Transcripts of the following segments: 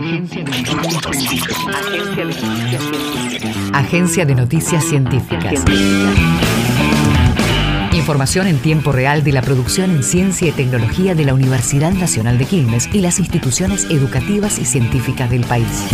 Agencia de Noticias Científicas. Agencia de Noticias Científicas. Información en tiempo real de la producción en ciencia y tecnología de la Universidad Nacional de Quilmes y las instituciones educativas y científicas del país.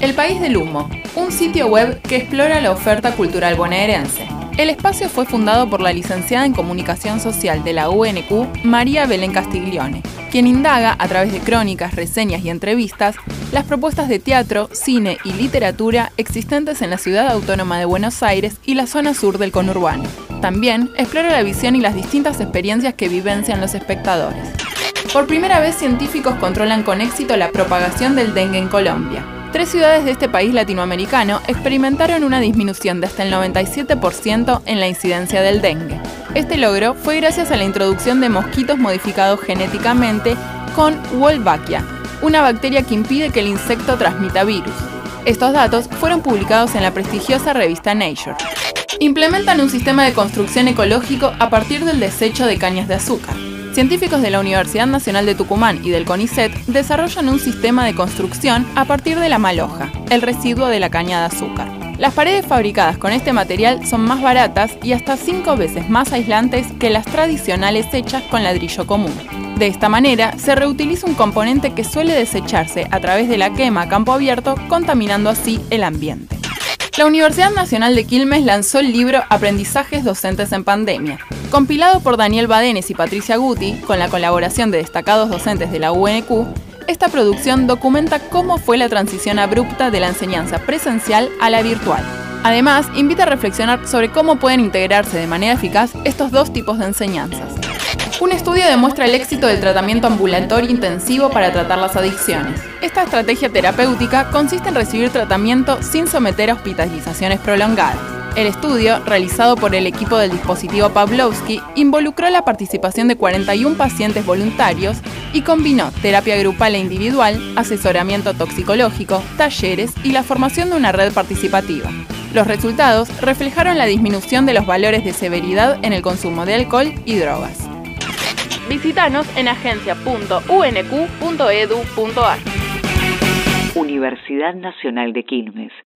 El País del Humo, un sitio web que explora la oferta cultural bonaerense. El espacio fue fundado por la licenciada en Comunicación Social de la UNQ, María Belén Castiglione, quien indaga, a través de crónicas, reseñas y entrevistas, las propuestas de teatro, cine y literatura existentes en la ciudad autónoma de Buenos Aires y la zona sur del conurbano. También explora la visión y las distintas experiencias que vivencian los espectadores. Por primera vez, científicos controlan con éxito la propagación del dengue en Colombia. Tres ciudades de este país latinoamericano experimentaron una disminución de hasta el 97% en la incidencia del dengue. Este logro fue gracias a la introducción de mosquitos modificados genéticamente con Wolbachia, una bacteria que impide que el insecto transmita virus. Estos datos fueron publicados en la prestigiosa revista Nature. Implementan un sistema de construcción ecológico a partir del desecho de cañas de azúcar. Científicos de la Universidad Nacional de Tucumán y del CONICET desarrollan un sistema de construcción a partir de la maloja, el residuo de la caña de azúcar. Las paredes fabricadas con este material son más baratas y hasta 5 veces más aislantes que las tradicionales hechas con ladrillo común. De esta manera, se reutiliza un componente que suele desecharse a través de la quema a campo abierto, contaminando así el ambiente. La Universidad Nacional de Quilmes lanzó el libro Aprendizajes Docentes en Pandemia, Compilado por Daniel Badenes y Patricia Guti, con la colaboración de destacados docentes de la UNQ, esta producción documenta cómo fue la transición abrupta de la enseñanza presencial a la virtual. Además, invita a reflexionar sobre cómo pueden integrarse de manera eficaz estos dos tipos de enseñanzas. Un estudio demuestra el éxito del tratamiento ambulatorio intensivo para tratar las adicciones. Esta estrategia terapéutica consiste en recibir tratamiento sin someter a hospitalizaciones prolongadas. El estudio, realizado por el equipo del dispositivo Pavlovsky, involucró la participación de 41 pacientes voluntarios y combinó terapia grupal e individual, asesoramiento toxicológico, talleres y la formación de una red participativa. Los resultados reflejaron la disminución de los valores de severidad en el consumo de alcohol y drogas. Visítanos en agencia.unq.edu.ar. Universidad Nacional de Quilmes.